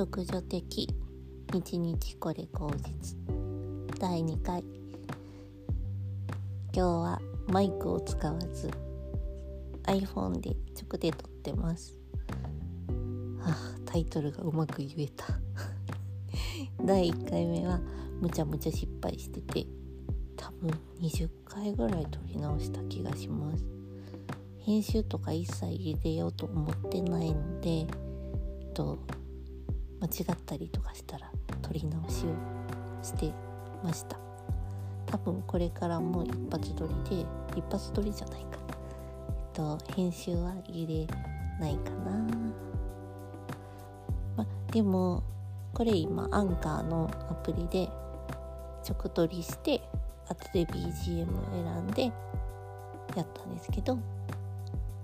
読書的。日日これ口実。第2回。今日はマイクを使わず。iPhone で直で撮ってます。あタイトルがうまく言えた。第1回目はむちゃむちゃ失敗してて多分20回ぐらい撮り直した気がします。編集とか一切入れようと思ってないのでと間違ったりとかしたら撮り直しをしてました。多分これからも一発撮りで一発撮りじゃないか。えっと編集は入れないかな。までもこれ今アンカーのアプリで直撮りして後で BGM 選んでやったんですけど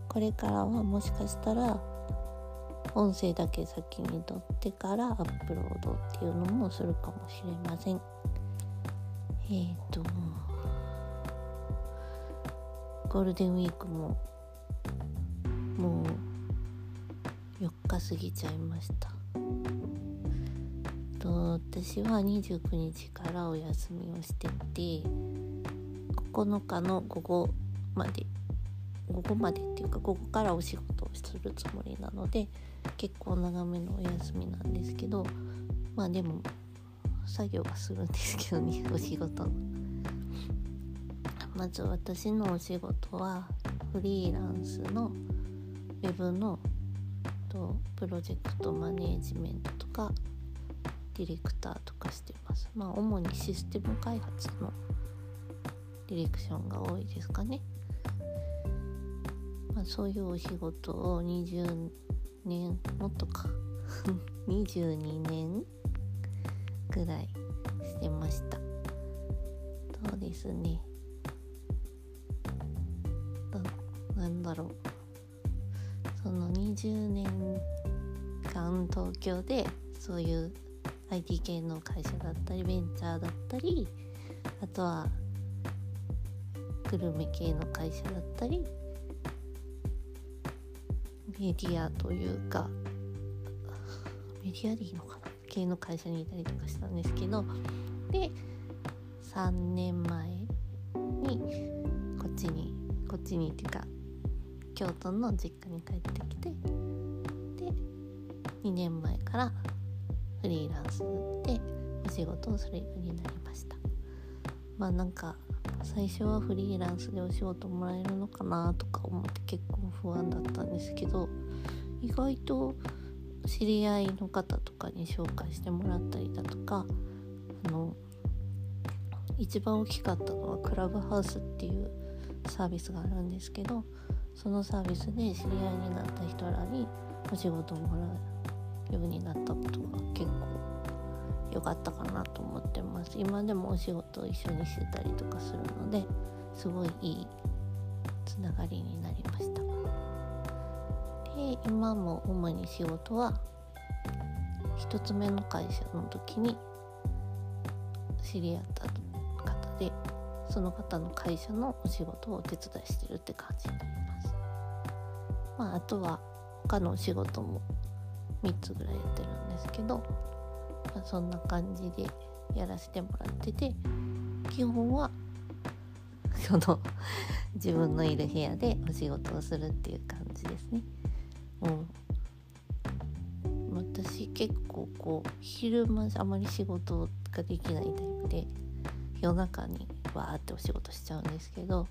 これからはもしかしたら音声だけ先に撮ってからアップロードっていうのもするかもしれません。えーとゴールデンウィークももう4日過ぎちゃいました。と私は29日からお休みをしてて9日の午後まで午後までっていうか午後からお仕事をするつもりなので結構長めのお休みなんですけどまあでも作業はするんですけどね お仕事の。まず私のお仕事はフリーランスのウェブのとプロジェクトマネージメントとかディレクターとかしてますまあ主にシステム開発のディレクションが多いですかねまあそういうお仕事を20年もっとか。22年ぐらいしてました。そうですね。なんだろう。その20年間東京でそういう IT 系の会社だったりベンチャーだったりあとはグルメ系の会社だったりメディアというかメディアでいいのかな？系の会社にいたりとかしたんですけどで3年前にこっちにこっちにっていうか京都の実家に帰ってきてで2年前からフリーランスでお仕事をするようになりました。まあなんか最初はフリーランスでお仕事もらえるのかなとか思って結構不安だったんですけど意外と知り合いの方とかに紹介してもらったりだとかあの一番大きかったのはクラブハウスっていうサービスがあるんですけどそのサービスで知り合いになった人らにお仕事をもらうようになったことが結構良かったかなと思ってます。今でもお仕事を一緒にしてたりとかするのですごいいいつながりになりました。で今も主に仕事は1つ目の会社の時に知り合った方でその方の会社のお仕事をお手伝いしてるって感じになります。まああとは他のお仕事も3つぐらいやってるんですけど、そんな感じでやらせてもらってて基本はその 自分のいる部屋でお仕事をするっていう感じですね。うん、私結構こう昼間あまり仕事ができないタイプで夜中にわーってお仕事しちゃうんですけど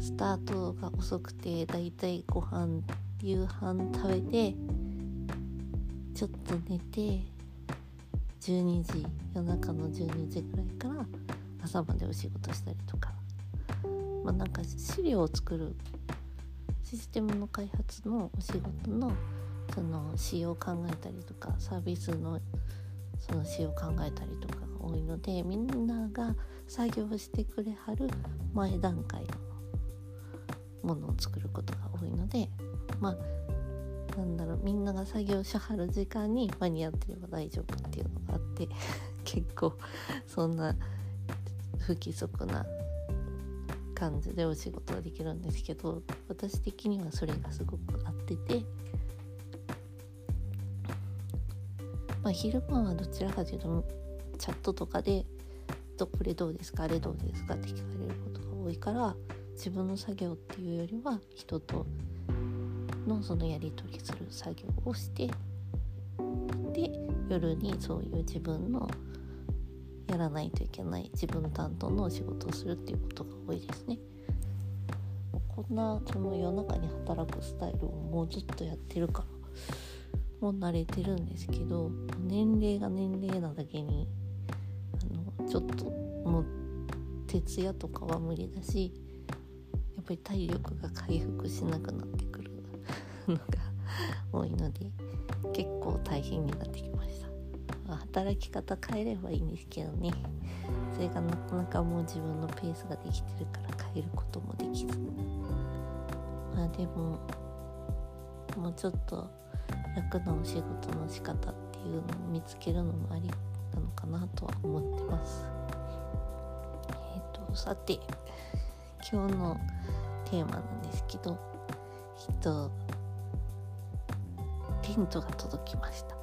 スタートが遅くてだいたいご飯夕飯食べてちょっと寝て12時夜中の12時ぐらいから朝までお仕事したりとか。まあなんか資料を作るシステムの開発のお仕事のその仕様を考えたりとかサービスのその仕様を考えたりとかが多いのでみんなが作業してくれはる前段階のものを作ることが多いのでまあなんだろうみんなが作業しはる時間に間に合ってれば大丈夫っていうのがあって 結構そんな不規則な感じでお仕事ができるんですけど私的にはそれがすごく合っててまあ、昼間はどちらかというとチャットとかで「どこれどうですかあれどうですか?」って聞かれることが多いから自分の作業っていうよりは人とのそのやり取りする作業をしてで夜にそういう自分のやらないといけない自分担当のお仕事をするっていうことが多いですね。こんなその夜中に働くスタイルをもうずっとやってるからもう慣れてるんですけど年齢が年齢なだけにあのちょっともう徹夜とかは無理だしやっぱり体力が回復しなくなってくるのが多いので結構大変になってきました、働き方変えればいいんですけどね。それがなかなかもう自分のペースができてるから変えることもできず。まあでももうちょっと楽なお仕事の仕方っていうのを見つけるのもありなのかなとは思ってます。えっ、ー、とさて今日のテーマなんですけどえっとテントが届きました。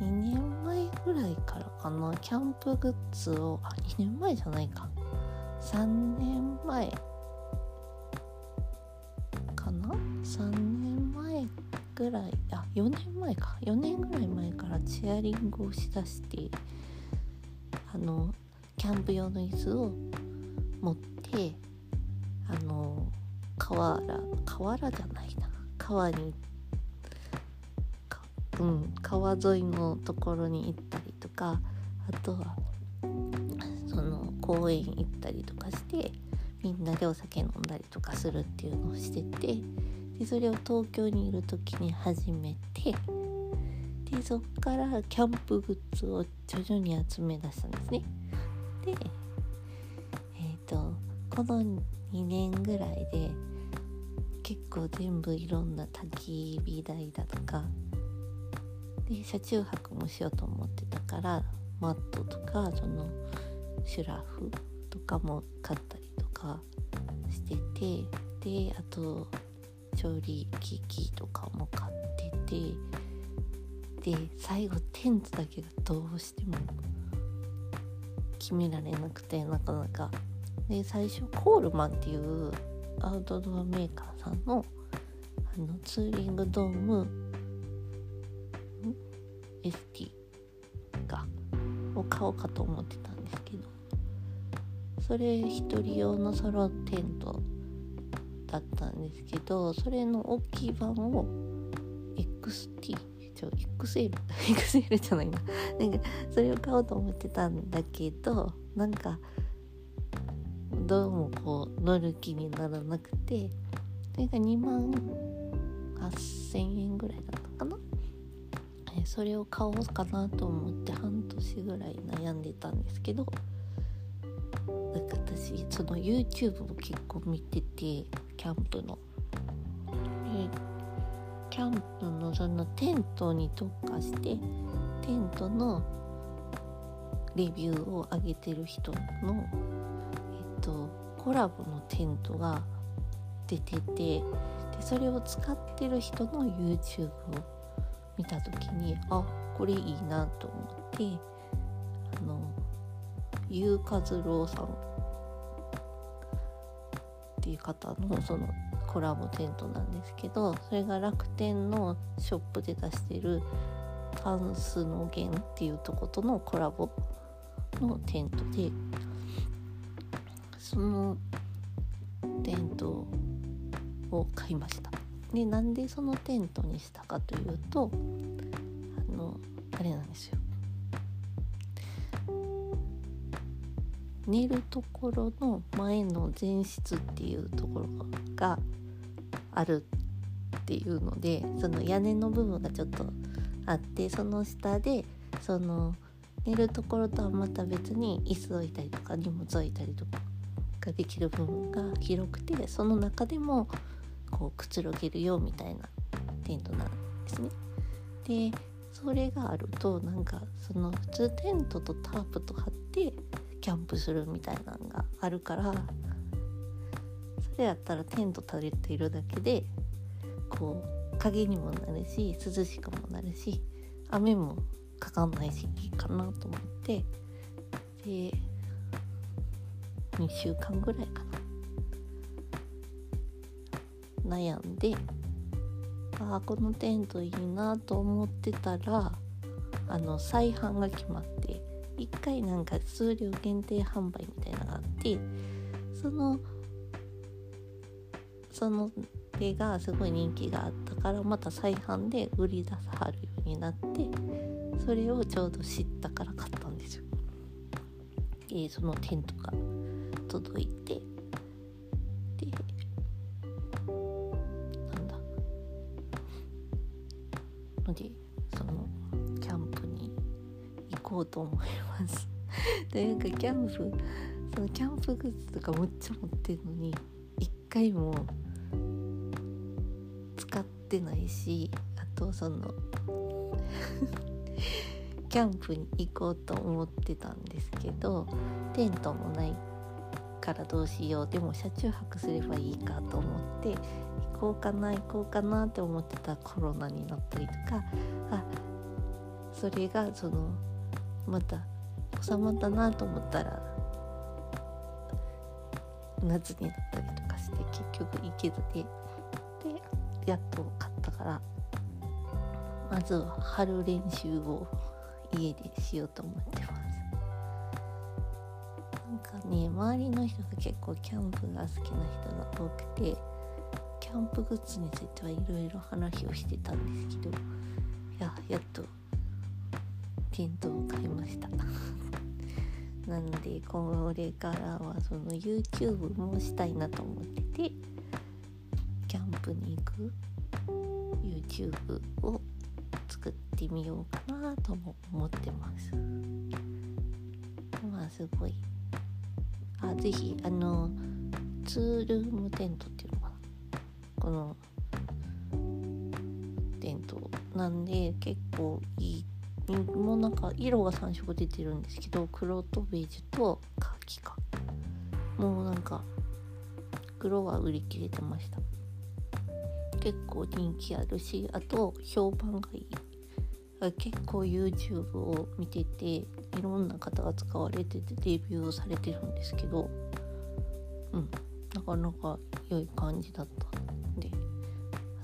2年前ぐらいからかな。キャンプグッズをあ2年前じゃないか。3年前かな。3年前ぐらいあ4年前か。4年ぐらい前からチェアリングをしだしてあのキャンプ用の椅子を持ってあの河原河原じゃないな。川にうん川沿いのところに行ったりとかあとはその公園行ったりとかしてみんなでお酒飲んだりとかするっていうのをしててでそれを東京にいる時に始めてでそっからキャンプグッズを徐々に集め出したんですね。でえっ、ー、とこの2年ぐらいで結構全部いろんな焚き火台だとかで車中泊もしようと思ってたからマットとかそのシュラフとかも買ったりとかしててであと調理機器とかも買っててで最後テントだけがどうしても決められなくてなかなか。で最初コールマンっていうアウトドアメーカーさんのあのツーリングドーム ST がを買おうかと思ってたんですけどそれ1人用のソロテントだったんですけどそれの大きい版を XT ちょ XL XL じゃないな。なんかそれを買おうと思ってたんだけどなんかどうもこう乗る気にならなくてそれが2万8000円ぐらいだったかな、えそれを買おうかなと思って半年ぐらい悩んでたんですけどなんか私その YouTube も結構見ててキャンプの。キャンプのそのテントに特化してテントのレビューを上げてる人のとコラボのテントが出ててでそれを使ってる人の YouTube を見た時にあこれいいなと思ってあのゆうかずろうさんっていう方のそのコラボテントなんですけどそれが楽天のショップで出してるタンスの源っていうとことのコラボのテントでそのテントを買いました。でなんでそのテントにしたかというとあのあれなんですよ。寝るところの前の前室っていうところがあるっていうのでその屋根の部分がちょっとあってその下でその寝るところとはまた別に椅子置いたりとか荷物置いたりとかができる部分が広くてその中でもこうくつろげるよみたいなテントなんですね。でそれがあるとなんかその普通テントとタープと張ってキャンプするみたいなのがあるからそれやったらテント垂れているだけでこう影にもなるし涼しくもなるし雨もかかんないしいいかなと思ってで2週間ぐらいかな悩んでああこのテントいいなと思ってたらあの再販が決まって1回なんか数量限定販売みたいなのがあってそのその手がすごい人気があったからまた再販で売り出さはるようになってそれをちょうど知ったから買ったんですよ。でそのテントが届いて。でなんだ。のでそのキャンプに行こうと思います。でなんかキャンプそのキャンプグッズとかむっちゃ持ってるのに一回も使ってないしあとその キャンプに行こうと思ってたんですけどテントもない。からどうしよう。でも車中泊すればいいかと思って行こうかな行こうかなって思ってたコロナになったりとかあそれがそのまた収まったなと思ったら夏になったりとかして結局行けずででやっと買ったからまずは春練習を家でしようと思ってます。かね周りの人が結構キャンプが好きな人が多くてキャンプグッズについてはいろいろ話をしてたんですけどいややっとテントを買いました。なのでこれからはその YouTube もしたいなと思っててキャンプに行く YouTube を作ってみようかなとも思ってます。まあすごいあぜひあのツールームテントっていうのかな。このテントなんで結構いい。もうなんか色が3色出てるんですけど黒とベージュとカーキか。もうなんか黒は売り切れてました。結構人気あるしあと評判がいい。結構 YouTube を見てていろんな方が使われててデビューされてるんですけどうんなかなか良い感じだったんで。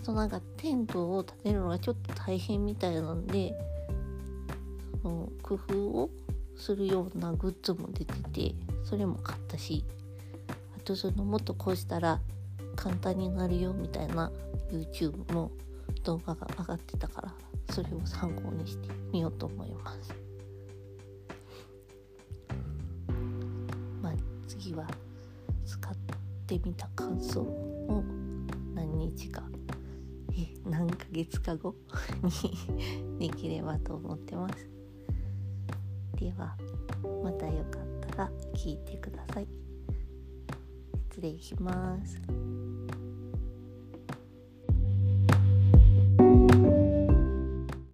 あとなんかテントを立てるのがちょっと大変みたいなんでその工夫をするようなグッズも出ててそれも買ったしあとそのもっとこうしたら簡単になるよみたいな YouTube も動画が上がってたからそれを参考にしてみようと思います。次は使ってみた感想を何日か。え何ヶ月か後？にできればと思ってます。ではまたよかったら聞いてください。失礼します。